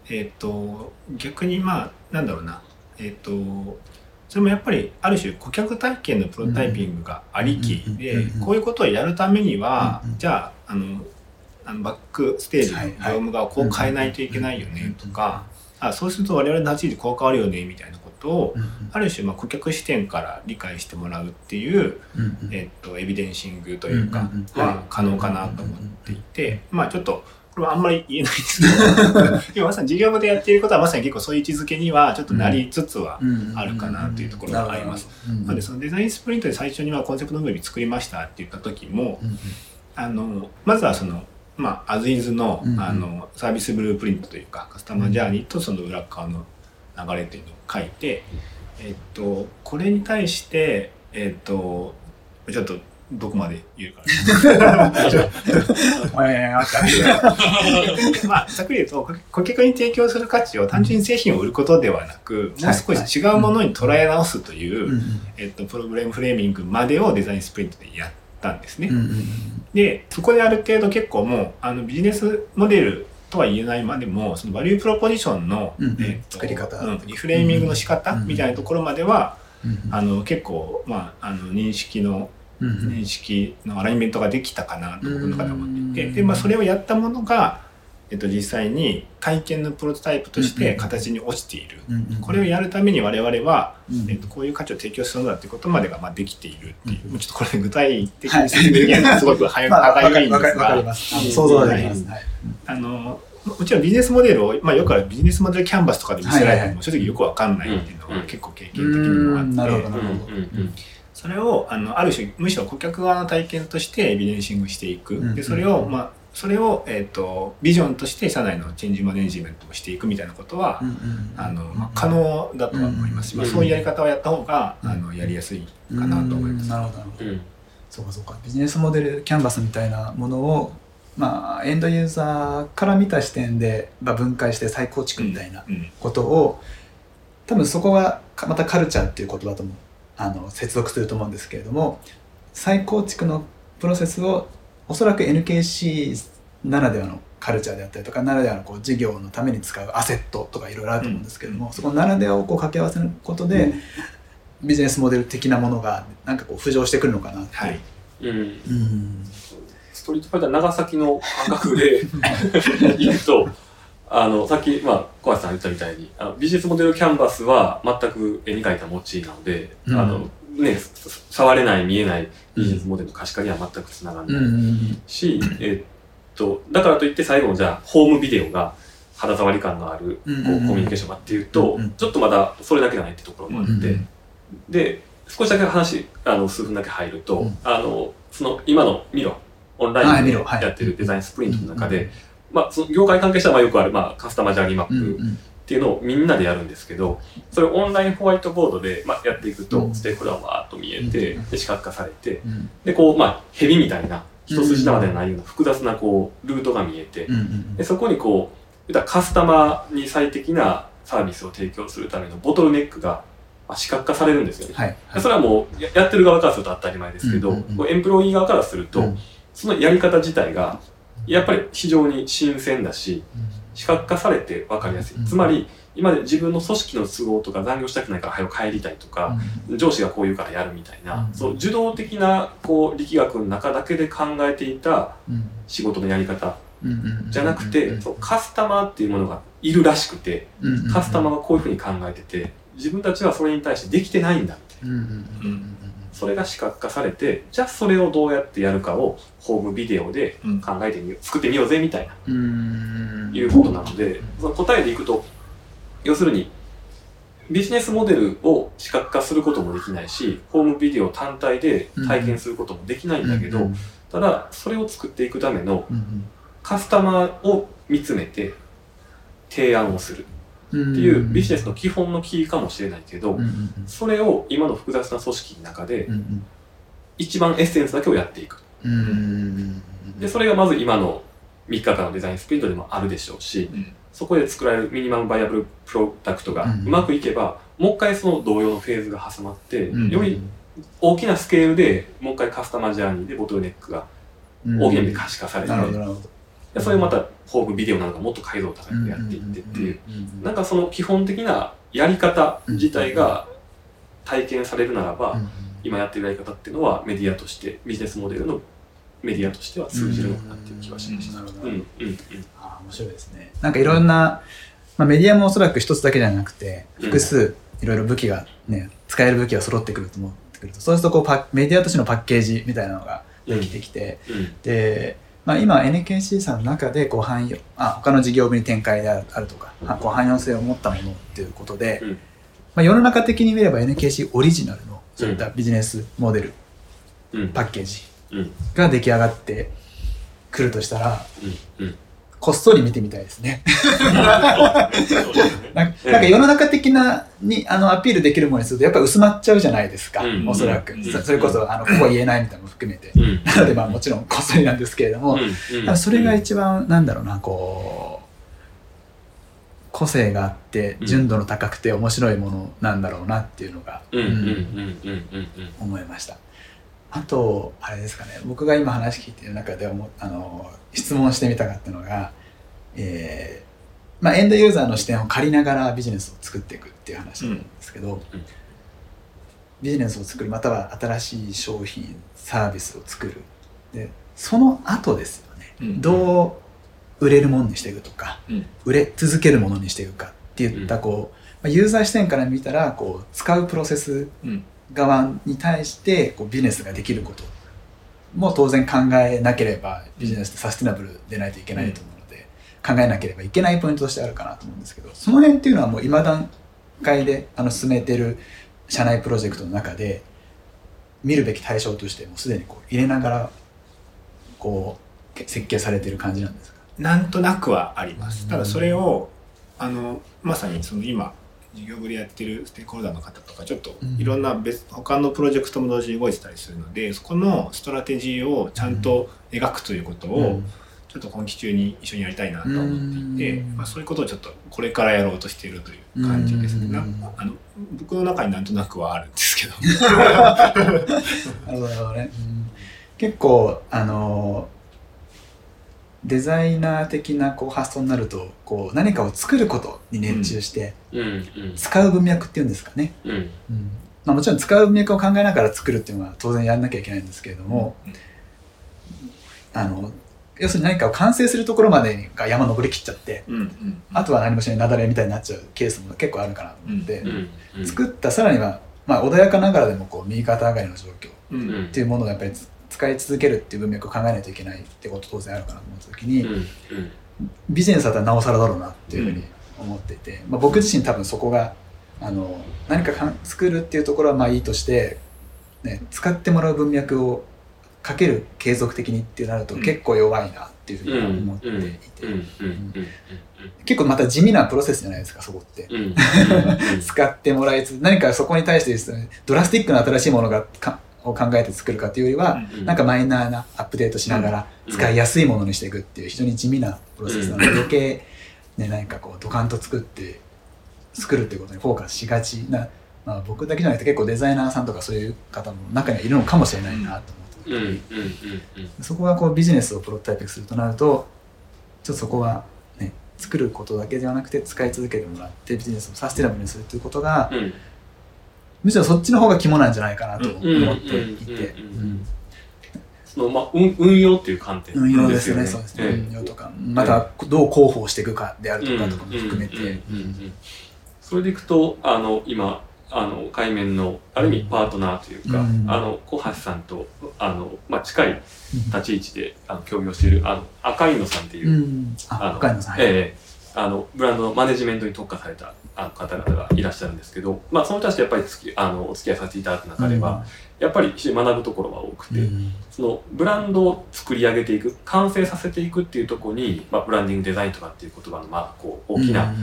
えっ、と逆にまあなんだろうな。えっ、とそれもやっぱりある種顧客体験のプロタイピングがありきでこういうことをやるためにはじゃああのバックステージの業務側をこう変えないといけないよねとかあそうすると我々の立ち位置こう変わるよねみたいなことをある種ま顧客視点から理解してもらうっていう、えっとエビデンシングというかは可能かなと思っていてまあちょっとはあんまり言えないんですけど、今まさに事業部でやっていることはまさに結構そういう位置づけにはちょっとなりつつはあるかなというところがあります。うんなのでそのデザインスプリントで最初にはコンセプトムービー作りましたって言った時も、うんうん。あのまずはそのまあ、アズイズの,、あのサービスブループリントというかカスタマージャーニーとその裏側の流れというのを書いて、えっと、これに対して、えっと、ちょっとどこまで言うか まあ、ざっくり言うと、顧客に提供する価値を単純に製品を売ることではなく、もう少し違うものに捉え直すという、えっと、プログラムフレーミングまでをデザインスプリントでやったんですね。で、そこである程度結構もう、あの、ビジネスモデルとは言えないまでも、そのバリュープロポジションの、えっと作り方。うんリフレーミングの仕方うんみたいなところまでは、うん。あの、結構、まあ、あの、認識の、認識のアライメントができたかなと僕の中では思っていて、うんで、まあ、それをやったものが、えっと、実際に体験のプロトタイプとして形に落ちている。これをやるために我々は、うんえっと、こういう価値を提供するんだっていうことまでがまあできているっていう、うんもうちょっとこれ具体的に説明できないのがすごく早まあ、わか歯がゆいんですが、ます。あの想像はできます。はい。あのもちろんビジネスモデルを、まあ、よくあるビジネスモデルキャンバスとかで見せられても正直よくわかんないっていうのうんが結構経験う的にもあって、それをあのある種むしろ顧客側の体験としてエビデンシングしていく、うんでそれを、まあ、それを、えー、とビジョンとして社内のチェンジマネジメントをしていくみたいなことは、うんうんあのまあ、可能だとは思います。し、うんまあ、そういうやり方をやった方が、うんあのやりやすいかなと思います。うんなるほど。うんそうかそうか。ビジネスモデルキャンバスみたいなものを、まあ、エンドユーザーから見た視点で、まあ、分解して再構築みたいなうんことを、多分そこがかまたカルチャーっていう言葉ともあの接続すると思うんですけれども再構築のプロセスをおそらく NKC ならではのカルチャーであったりとかならではのこう事業のために使うアセットとかいろいろあると思うんですけれども、そこならではをこう掛け合わせることで、ビジネスモデル的なものがなんかこう浮上してくるのかなってはい。うん。うん。ストリートファイター長崎の感覚で 行くと、あの、さっき、まあ、小橋さん言ったみたいに、あのビジネスモデルキャンバスは全く絵に描いた餅なので、うん。あの、ね、す触れない、見えないビジネスモデルの可視化には全くつながらない。うんうんし、えっと、だからといって最後のじゃあ、ホームビデオが肌触り感のある、こう、コミュニケーションがっていうと、ちょっとまだそれだけじゃないってところもあって、で、少しだけ話、あの、数分だけ入ると、うん。あの、その、今のミロ、オンラはいインでやってるデザインスプリントの中で、うんまあ、その業界関係者はまあよくある、まあ、カスタマージャーニーマップっていうのをみんなでやるんですけど、それをオンラインホワイトボードで、まあ、やっていくと、うん。ステークホルダーがわーっと見えて、うん。で、視覚化されて、うん。で、こう、まあ、ヘビみたいな、一筋縄ではないような複雑な、こう、ルートが見えて、で、そこにこう、カスタマーに最適なサービスを提供するためのボトルネックが、まあ視覚化されるんですよね。はいでそれはもうややってる側からすると当たり前ですけど、うんうんうん。こうエンプロイー側からすると、うん。そのやり方自体がやっぱり非常に新鮮だし視覚化されて分かりやすい、うん。つまり今まで自分の組織の都合とか残業したくないから早く帰りたいとか、上司がこう言うからやるみたいな、うん。そう受動的なこう力学の中だけで考えていたうん。仕事のやり方じゃなくて、そうカスタマーっていうものがいるらしくて、カスタマーがこういうふうに考えてて自分たちはそれに対してできてないんだみたいな。うんうんうんそれが視覚化されて、じゃあそれをどうやってやるかをホームビデオでうん。考えてみよう、作ってみようぜみたいな、うんうん。いうことなので、その答えでいくと、要するに、ビジネスモデルを視覚化することもできないし、ホームビデオ単体で体験することもできないんだけど、うん。ただ、それを作っていくためのうんカスタマーを見つめて提案をする。うんっていうビジネスの基本のキーかもしれないけどそれを今の複雑な組織の中で一番エッセンスだけをやっていく。で、それがまず今の3日間のデザインスプリントでもあるでしょうし、うん。そこで作られるミニマムバイアブルプロダクトがううん。まくいけば、もう一回その同様のフェーズが挟まって、うんより大きなスケールでもう一回カスタマージャーニーでボトルネックが大きな意味で可視化されて、でそれをまたホームビデオなんかもっと解像度高くやっていってっていう、なんかその基本的なやり方自体が体験されるならば、今やってるやり方っていうのはメディアとして、ビジネスモデルのメディアとしては通じるのかなっていう気がしました。面白いですね。なんかいろんな、まあ、メディアもおそらく一つだけじゃなくて複数いろいろ武器がね使える武器が揃ってくると思ってくると。そうするとこうパメディアとしてのパッケージみたいなのができてきて、うん。でまあ、今 NKC さんの中でこう汎用あ他の事業部に展開であるとかはこう汎用性を持ったものっていうことで、うん。まあ、世の中的に見れば NKC オリジナルのそういったビジネスモデル、うん。パッケージうん。が出来上がってくるとしたらうん。うんこっそり見てみたいですね。なんか世の中的なにあのアピールできるものにするとやっぱ薄まっちゃうじゃないですか、うん。おそらく、うん。そそれこそあのここ言えないみたいなのも含めて、うん。なのでまあもちろんこっそりなんですけれども、それが一番なんだろうなこう個性があってうん。純度の高くて面白いものなんだろうなっていうのが、思いましたあとあれですかね。僕が今話聞いてる中で思っあの質問してみたかったのが、えーまあ、エンドユーザーの視点を借りながらビジネスを作っていくっていう話なんですけど、ビジネスを作るまたは新しい商品サービスを作る。でその後ですよね、うん。どう売れるものにしていくとか、うん。売れ続けるものにしていくかっていったこう、まあユーザー視点から見たらこう使うプロセスうん側に対してこうビジネスができることも当然考えなければビジネスってサステナブルでないといけないと思うので、考えなければいけないポイントとしてあるかなと思うんですけどその辺っていうのはもう今段階であの進めてる社内プロジェクトの中で見るべき対象としてもうすでにこう入れながらこう設計されてる感じなんですか？なんとなくはあります。ただそれをあのまさにその今事業部でやってるステークホルダーの方とかちょっとうん。いろんな別他のプロジェクトも同時に動いてたりするのでそこのストラテジーをちゃんと描くということをちょっと今期中に一緒にやりたいなと思っていて、うん。まあ、そういうことをちょっとこれからやろうとしているという感じですね。うん。なあの僕の中になんとなくはあるんですけど。結構あのデザイナー的なこう発想になるとこう何かを作ることに熱中して、使う文脈っていうんですかね、うん。うん。まあ、もちろん使う文脈を考えながら作るっていうのは当然やんなきゃいけないんですけれども、うんあの要するに何かを完成するところまでが山登りきっちゃってうんうんあとは何もしない雪崩みたいになっちゃうケースも結構あるかなと思って、うんうん。作ったさらには、まあ、穏やかながらでもこう右肩上がりの状況っていうものをやっぱりつ使い続けるっていう文脈を考えないといけないってこと当然あるかなと思った時に、うんうん。ビジネスだったらなおさらだろうなっていうふうに思っていて、まあ、僕自身多分そこがあの何かかん作るっていうところはまあいいとして、ね、使ってもらう文脈をかける継続的にってなるとうん。結構弱いなっていうふううに思っていん。て、結構また地味なプロセスじゃないですかそこって。使ってもらいつつ何かそこに対してですねドラスティックな新しいものがかを考えて作るかというよりは、うん。なんかマイナーなアップデートしながらうん。使いやすいものにしていくっていう非常に地味なプロセスなので、余計ね何かこうドカンと作って作るっていうことにフォーカスしがちな、まあ、僕だけじゃなくて結構デザイナーさんとかそういう方も中にはいるのかもしれないなと思って、うん。うん。うん。そこがこうビジネスをプロトタイピングするとなるとちょっとそこはね作ることだけではなくて使い続けてもらってビジネスをサステナブルにするということが、うんむしろそっちの方が肝なんじゃないかなと思っていて、そのまあ運運用っていう観点。運用ですよね、よそうですね、ええ。運用とか、またどう広報していくかであるとかとかも含めて、それでいくとあの今あの海面のある意味パートナーというか、うん。あの小橋さんとあの、まあ、近い立ち位置であの協業しているあの赤いのさんっていう、うん、あ、あの深野さん、はいええあのブランドのマネジメントに特化されたあの方々がいらっしゃるんですけど、まあ、その人たちとやっぱりつきあのお付き合いさせていただく中では、やっぱり学ぶところが多くて、うん。そのブランドを作り上げていく完成させていくっていうところに、まあ、ブランディングデザインとかっていう言葉の、まあ、こう大きな、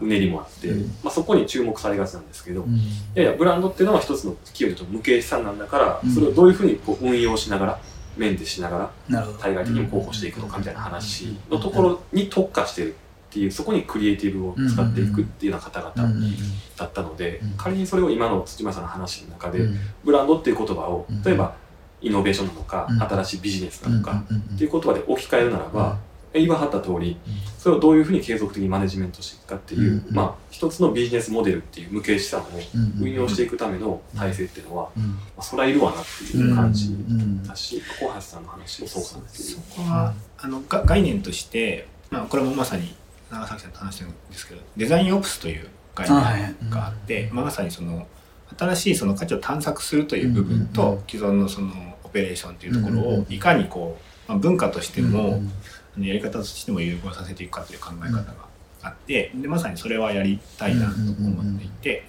うねりもあって、うん。まあ、そこに注目されがちなんですけど、うん。いやいやブランドっていうのは一つの企業と無形資産なんだから、うん。それをどういうふうにこう運用しながらメンテしながら対外的に広報していくのかみたいな話のところに特化してるっていうそこにクリエイティブを使っていくっていうような方々だったので、うん仮にそれを今の土間さんの話の中で、うん。ブランドっていう言葉をうん例えばイノベーションなのか、うん。新しいビジネスなのか、うんっていう言葉で置き換えるならば、言わはった通りそれをどういうふうに継続的にマネジメントしていくかっていう、うんまあ一つのビジネスモデルっていう無形資産をうん運用していくための体制っていうのは、そりゃいるわなっていう感じうんだし、小橋さんの話もそうなんですそけど。こは、あのが概念として、まあ、これもまさに長崎さんと話してるんですけどデザインオプスという概念があって、まさにその新しいその価値を探索するという部分と、既存のそのオペレーションというところをいかにこうまあ、文化としても、うんやり方としても融合させていくかという考え方があって、でまさにそれはやりたいなと思っていて、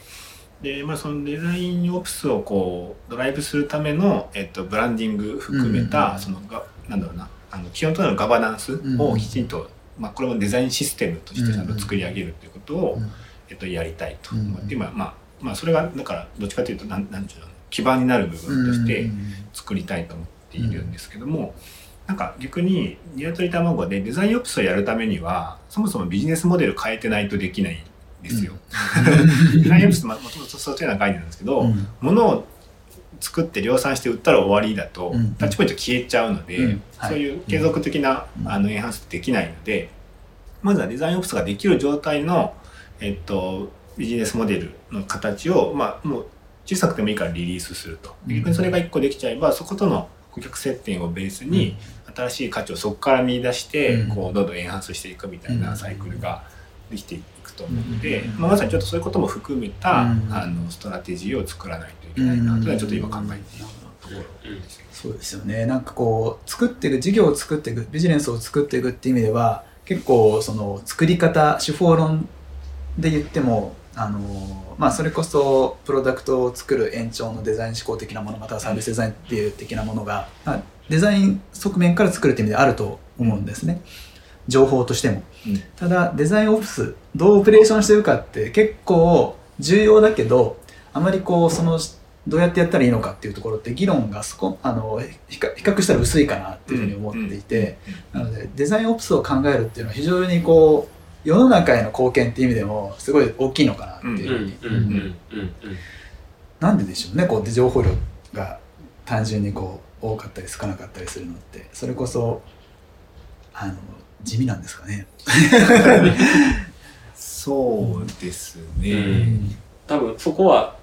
でまあ、そのデザインオプスをこうドライブするための、えっと、ブランディング含めた、うん。そのがなんだろうなあの基本となるガバナンスをきちんと、まあ、これもデザインシステムとしてちゃんと作り上げるということを、うんえっと、やりたいと。思って、うん。まあまあまあそれがだからどっちかというとなんなんていうの基盤になる部分として作りたいと思っているんですけども、なんか逆に鶏卵でデザインオプスをやるためにはそもそもビジネスモデル変えてないとできないんですよ。デザインオプスもともとそういうような概念なんですけど、うん。物を作って量産して売ったら終わりだと、うんタッチポイント消えちゃうので、そういう継続的な、うん。あのエンハンスできないのでまずはデザインオプスができる状態の、えっと、ビジネスモデルの形を、まあ、もう小さくてもいいからリリースすると。うん。逆にそれが1個できちゃえばそことの顧客接点をベースに新しい価値をそこから見出して、うん。こうどんどんエンハンスしていくみたいなサイクルができていくと思うので、うん。まあ、まさにちょっとそういうことも含めた、うん。あのストラテジーを作らないといけないなのはちょっと今考えているところですね。そうですよね。なんかこう作っていく事業を作っていくビジネスを作っていくっていう意味では結構その作り方手法論で言ってもあのまあそれこそプロダクトを作る延長のデザイン思考的なものまたはサービスデザインっていう的なものが、まあ、デザイン側面から作るっていう意味であると思うんですね。情報としても、うん。ただデザインオフィスどうオペレーションしてるかって結構重要だけどあまりこうそのどうやってやったらいいのかっていうところって議論がそこあの比較比較したら薄いかなっていうふうに思っていて、なのでデザインオプスを考えるっていうのは非常にこう世の中への貢献っていう意味でもすごい大きいのかなっていううんふうに、なんででしょうねこう情報量が単純にこう多かったり少なかったりするのって。それこそあの地味なんですかね。そうですね。うん。多分そこは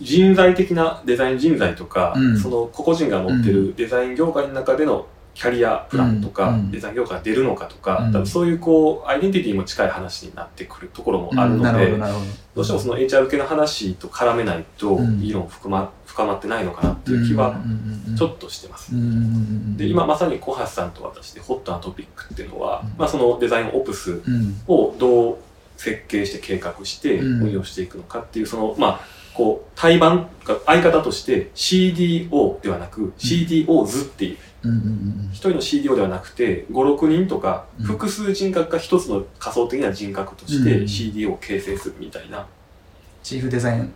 人材的なデザイン人材とか、うん。その個々人が持ってるデザイン業界の中でのキャリアプランとか、うん。うん。デザイン業界が出るのかとか、うん。多分そういうこうアイデンティティも近い話になってくるところもあるので、どど。ど。うしてもその HR 系の話と絡めないとうん。議論深ま深まってないのかなっていう気はちょっとしてます。で今まさに小橋さんと私でホットなトピックっていうのは、うん。まあ、そのデザインオプスうん。をどう設計して計画してうん。運用していくのかっていうそのまあこう対バンが相方として CDO ではなく CDO 図っていう。一人の CDO ではなくて56人とかうん。複数人格が一つの仮想的な人格としてうん。CDO を形成するみたいな。チーフデザイン。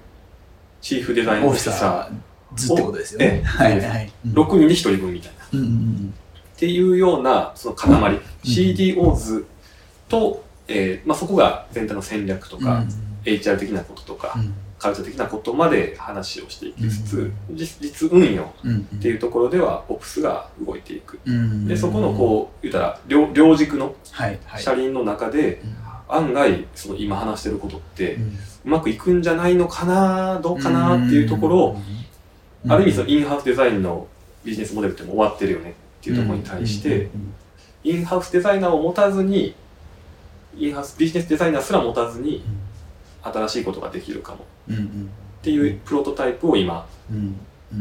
チーフデザインオフィサー図ってことですよね。ええ。はいはい。ー6人で1人分みたいな。っていうようなその塊。CDO 図と、えーまあ、そこが全体の戦略とうん。か HR 的なこととか。うんカルチャー的なことまで話をしていきつつ、うん実実運用っていうところではオプスが動いていく。うんで、そこのこう、言ったら、両両軸の。車輪の中で、案外、その今話してることって、ううんまくいくんじゃないのかな、どうかなっていうところを、うんある意味そのインハウスデザインのビジネスモデルってもう終わってるよねっていうところに対して、インハウスデザイナーを持たずに、インハウスビジネスデザイナーすら持たずに、新しいことができるかも。っていうプロトタイプを今、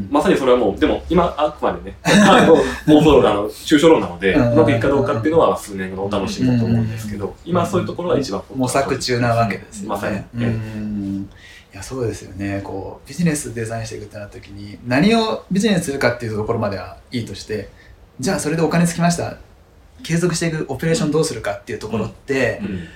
まさにそれはもう、でも今あくまでね、あの妄想論、あの、抽象論なので、うまくいくかどうかっていうのは数年後のお楽しみだと思うんですけど、今そういうところが一番模索中なわけですよね。まさにうんいやそうですよね。こうビジネスデザインしていくってなった時に何をビジネスするかっていうところまではいいとしてじゃあそれでお金つきました。継続していくオペレーションどうするかっていうところって、うん。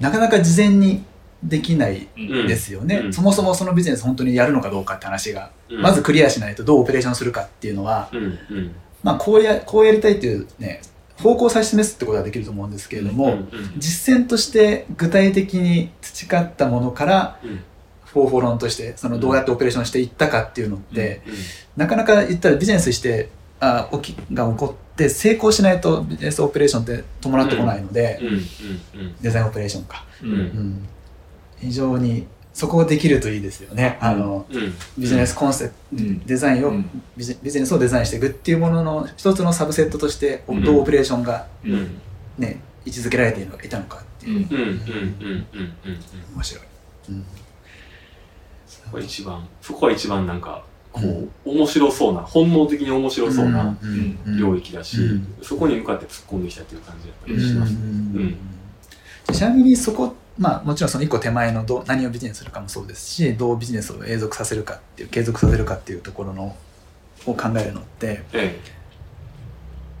なかなか事前にできないうんですよね、うん。そもそもそのビジネス本当にやるのかどうかって話が、うん。まずクリアしないとどうオペレーションするかっていうのは、うんうんまあ、こうやこうやりたいっていうね方向を指し示すってことはできると思うんですけれども、実践として具体的に培ったものからうん。方法論としてそのどうやってオペレーションしていったかっていうのって、うんなかなか言ったらビジネスしてあ起きが起こって成功しないとビジネスオペレーションって伴ってこないので、デザインオペレーションか、うん、非常にそこができるといいですよね、あのうん。ビジネスコンセプト、うん。デザインを、うん。ビジビジネスをデザインしていくっていうものの一つのサブセットとしてうんどうオペレーションが、うん。うんね、位置づけられているのかいたのかっていう、うんうんうんうんうん。うん面白い、うん。そこが一番そこが一番なんかこう、面白そうな、本能的に面白そうな領域だし、うん。そこに向かって突っ込んできたっていう感じやったりします。うんちなみにそこ、まあもちろんその一個手前のどう何をビジネスするかもそうですし、どうビジネスを永続させるかっていう、継続させるかっていうところのを考えるのって、え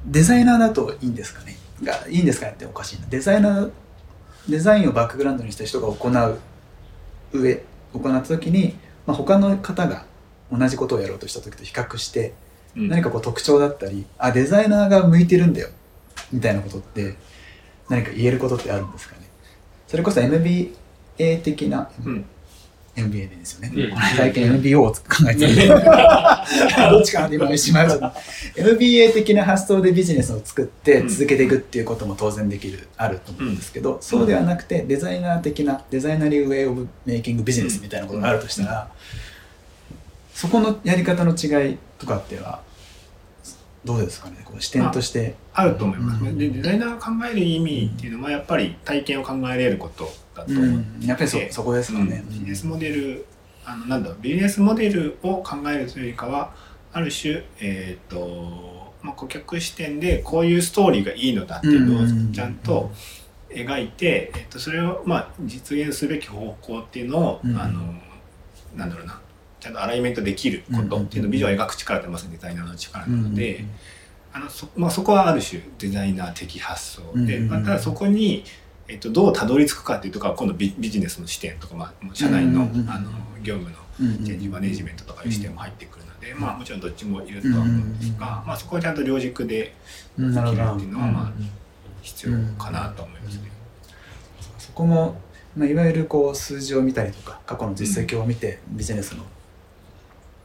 デザイナーだといいんですかね。がいいんですかねっておかしいな。デザイナー、デザインをバックグラウンドにした人が行う上、行った時に、まあ、他の方が同じことをやろうとした時と比較して、うん。何かこう特徴だったり、あ、デザイナーが向いてるんだよ、みたいなことって、何か言えることってあるんですかねそれこそ MBA 的な、うん。MBA ですよね。うん。最近 MBO を考えてる。どっちかなって今一瞬迷っちゃった。MBA 的な発想でビジネスを作ってうん。続けていくっていうことも当然できる、あると思うんですけど、そうではなくてデザイナー的な、デザイナリーウェイオブメイキングビジネスみたいなことがあるとしたら、そこのやり方の違いとかっていうのは、どうですかねこう視点として。あると思いますね、うん。でデザイナーが考える意味っていうのはやっぱり体験を考えれることだとう思う、ん、やっぱりそでそこですかね。うん。ビジネスモデルあのなんだビジネスモデルを考えるというよりかはある種えっ、と、まあ、顧客視点でこういうストーリーがいいのだっていうのをちゃんと描いて、えっとそれをまあ実現すべき方向っていうのを、うん。あのなんだろうなちゃんとアライメントできることっていうのをビジョンを描く力ってまさにデザイナーの力なので。あのそまあ、そこはある種デザイナー的発想で、まあ、ただそこに、えっと、どうたどり着くかっていうところは今度ビビジネスの視点とか、まあ、社内の,、あの業務のうんチェンジマネジメントとかいう視点も入ってくるので、まあ、もちろんどっちもいるとは思うんですが、うんまあ、そこはちゃんと両軸でうんなるほどできるっていうのはまあうん必要かなと思いますね。そこも、まあ、いわゆるこう数字を見たりとか過去の実績を見てビジネスの、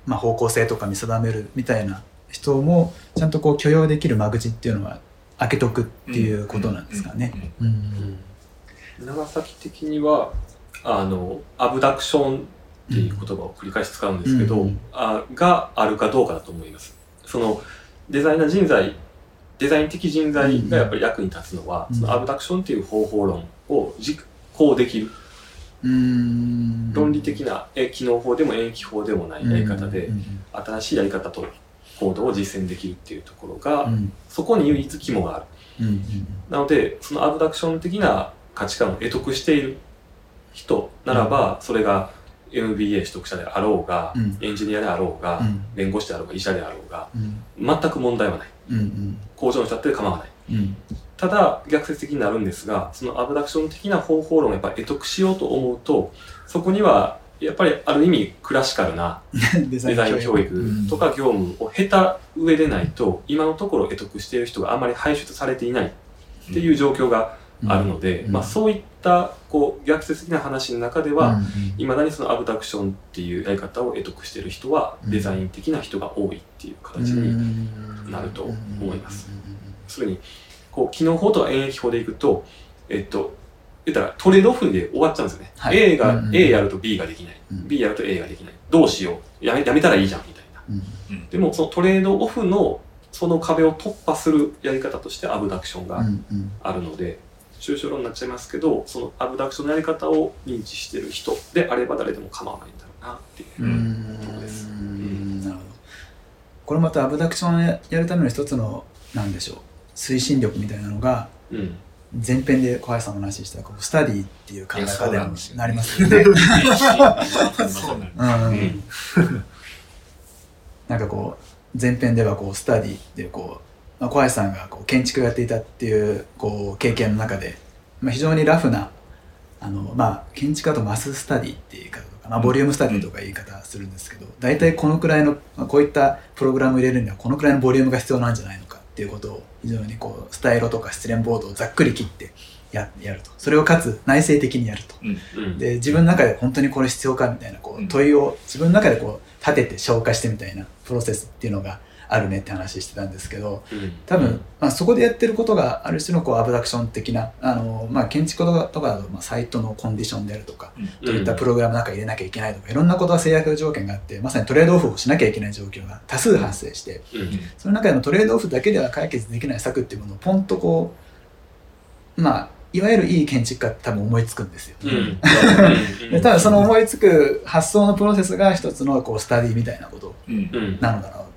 まあ、方向性とか見定めるみたいな人もちゃんとこう許容できる間口っていうのは開けとくっていうことなんですかね。うんうん長崎的には、あの、アブダクションっていう言葉を繰り返し使うんですけど、うんあがあるかどうかだと思います。その、デザイナー人材、デザイン的人材がやっぱり役に立つのは、うんそのアブダクションっていう方法論を実行できる。うん。論理的な、え機能法でも延期法でもないやり方で、うん新しいやり方と行動を実践できるっていうところが、うん。そこに唯一肝がある。うんうんなので、そのアブダクション的な価値観を得得している人ならば、それが MBA 取得者であろうが、うん。エンジニアであろうが、うん。弁護士であろうが、医者であろうが、うん。全く問題はない。うん。工場の人だって構わない。うん。ただ、逆説的になるんですが、そのアブダクション的な方法論をやっぱり得得しようと思うと、そこには、やっぱりある意味クラシカルなデ デザイン教育とか業務を経た上でないと、今のところ得得している人があまり輩出されていないっていう状況があるので、うん。まあそういったこう逆説的な話の中では、いいまだにそのアブダクションっていうやり方を得得している人は、うん。デザイン的な人が多いっていう形になると思います。それに、こう、機能法とか演疫法でいくと、えっと、言ったらトレードオフで終わっちゃうんですよね。はい A が、うんうん A やると B ができない。うん B やると A ができない。どうしよう。やめ、やめたらいいじゃん、みたいな。うんでも、そのトレードオフの、その壁を突破するやり方としてアブダクションがうんうんあるので、抽象論になっちゃいますけど、そのアブダクションのやり方を認知してる人であれば誰でも構わないんだろうなっていう。ううんところですんなるほどこれまたアブダクションややるための一つのなんでしょう推進力みたいなのがうん。前編で小林さんの話したこうスタディっていう考え方になりますよね。なんかこう前編ではこうスタディっていうこう、まあ、小林さんがこう建築をやっていたっていうこう経験の中で、まあ、非常にラフなあの、まあ、建築だとマススタディっていう言い方とか、まあ、ボリュームスタディとか言い方するんですけど大体このくらいの、まあ、こういったプログラムを入れるにはこのくらいのボリュームが必要なんじゃないのかっていうことを非常にこうスタイロとか失恋ボードをざっくり切ってややると。それをかつ内省的にやると。うん。で自分の中で本当にこれ必要かみたいなこううん。問いを自分の中でこう立てて消化してみたいなプロセスっていうのがあるねって話してたんですけどうん。多分、まあ、そこでやってることがある種のこうアブダクション的なあの、まあ、建築とかとかだとまあサイトのコンディションであるとかうん、どういったプログラムの中に入れなきゃいけないとかいろんなことが制約条件があってまさにトレードオフをしなきゃいけない状況が多数発生してうん。その中でのトレードオフだけでは解決できない策っていうものをポンとこうまあいわゆるいい建築家って多分思いつくんですよ。うん。で多分その思いつく発想のプロセスが一つのこうスタディみたいなこと。なのだろう。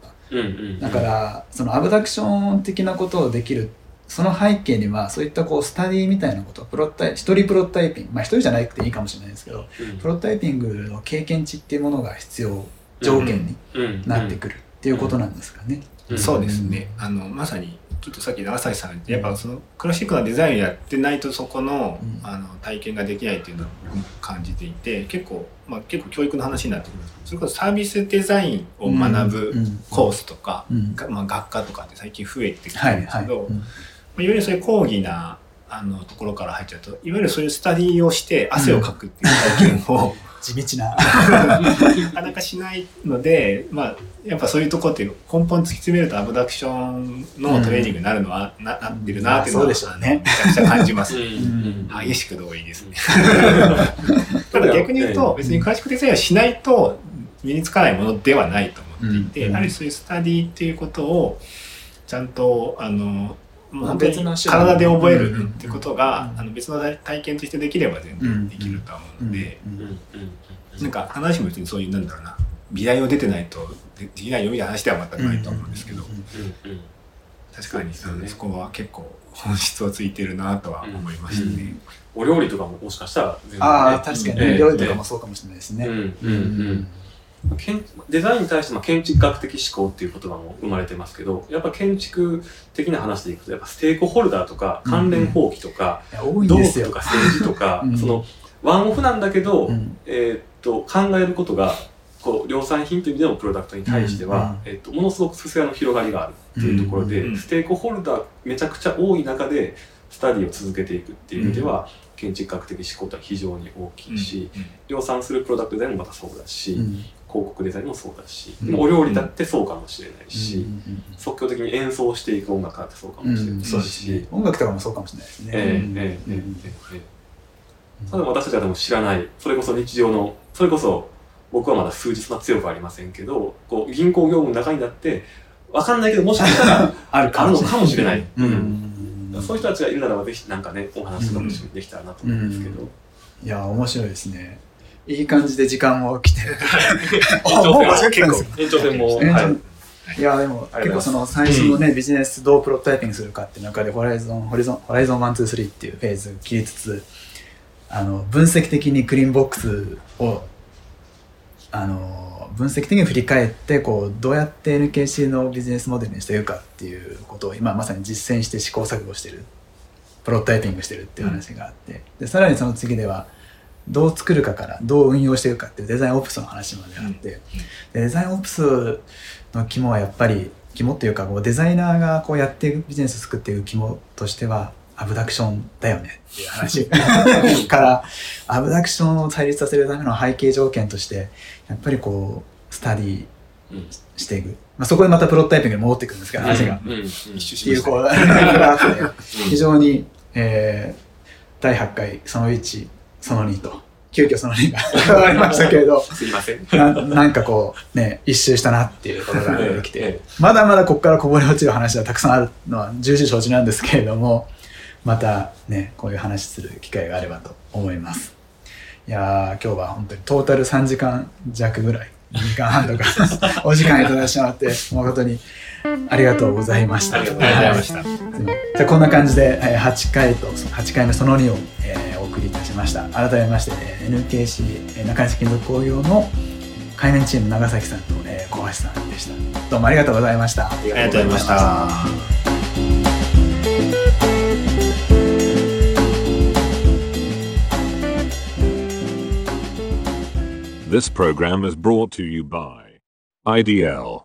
だからそのアブダクション的なことをできるその背景にはそういったこうスタディみたいなことプロタイ一人プロタイピングまあ一人じゃなくていいかもしれないですけどうん、プロタイピングの経験値っていうものが必要条件にうんなってくるっていうことなんですかね。うんそうですね。あの、まさに、ちょっとさっき長崎さんやっぱそのクラシックなデザインやってないとそこの,、うん。あの体験ができないっていうのを感じていて、結構、まあ結構教育の話になってくるんです。けど、それこそサービスデザインを学ぶうんコースとか、うん。がまあ学科とかって最近増えてきてはいはい。るんですけど、うん。まあいわゆるそういう講義なあのところから入っちゃうと、いわゆるそういうスタディをして汗をかくっていう体験を、地道な。なかなかしないので、まあ、やっぱそういうとこって根本突き詰めるとアブダクションのトレーニングになるのは、ななってるなっていうのは、ねめちゃくちゃ感じます。うん激しく同意ですね。ただ逆に言うと、別にクラシックデザインをしないと身につかないものではないと思っていて、うんやはりそういうスタディっていうことをちゃんと、あの、別の体で覚えうんるってことが、うん。あの別の体験としてできれば全然できるとは思うので、うん。うん。うん。なんか必ずしも別にそういうなんだろうな美大を出てないとでできないよみたいな話では全くないと思うんですけど、うん。うん。うん。確かにそねそこは結構本質をついてるなとは思いましたね。お料理とかももしかしたら全然ねああ、確かに、ええね。料理とかもそうかもしれないですね。うん。うん。うん建デザインに対してまあ建築学的思考っていう言葉も生まれてますけどやっぱ建築的な話でいくとやっぱステークホルダーとか関連法規とか、いや多いん道ですよ。具とか政治とか、うん。そのワンオフなんだけど、うん。えーっと考えることがこう量産品という意味でのプロダクトに対しては、えーっとものすごくすすがの広がりがあるっていうところで、うんステークホルダーめちゃくちゃ多い中でスタディを続けていくっていう意味では、建築学的思考とは非常に大きいし、量産するプロダクトデザインもまたそうだし、うん広告デザインもそうだし、うん。お料理だってそうかもしれないし、うん即興的に演奏していく音楽だってそうかうんもしれないうんそうですし、ね。音楽とかもそうかもしれないですね。ええええうんええうん。ええただ私たちはでも知らない。それこそ日常のそれこそ僕はまだ数日そんな強くありませんけどこう銀行業務の中になって分かんないけどもしかしたら あるあるのかもしれない、うんうんそういう人たちがいるならばぜひなんかねお話とかもできたらなと思うんですけど、いや、面白いですね。いい感じで時間も来て。る。延長もう間違戦ってたんですよ延長戦も、い、いや、でも結構その最初のね、ビジネスどうプロトタイピングするかっていう中で、ホライゾン、ホリゾン、ホライゾン1、2、3っていうフェーズ切りつつ、あの、分析的にクリーンボックスを、あの、分析的に振り返って、こう、どうやって NKC のビジネスモデルにしていくかっていうことを今まさに実践して試行錯誤してる、プロトタイピングしてるっていう話があって、で、さらにその次では、どう作るかからどう運用していくかっていうデザインオプスの話まであって、でデザインオプスの肝はやっぱり肝っていうかこうデザイナーがこうやっていくビジネスを作っていく肝としてはアブダクションだよねっていう話から アブダクションを対立させるための背景条件としてやっぱりこうスタディうん。していく、まあ、そこでまたプロトタイピングに戻ってくるんですけど話が。うん。うん。うん一周っして。いうこう非常に、えー第8回その1その2と。急遽その2が 加わりましたけれど。すいません。ななんかこうね一周したなっていうことができて、えまだまだここからこぼれ落ちる話はたくさんあるのは重々承知なんですけれどもまたねこういう話する機会があればと思います。いやー今日は本当にトータル3時間弱ぐらい2時間半とか お時間いただいてしまって誠にありがとうございました。ありがとうございまはい。した。じゃあこんな感じでえー8回と8回目その2を、えーお送りいたしました改めましてえー NKC えー中西金属工業の海面チーム長崎さんと、えー小橋さんでしたどうもありがとうございましたありありがとうございました。This program is brought to you by IDL.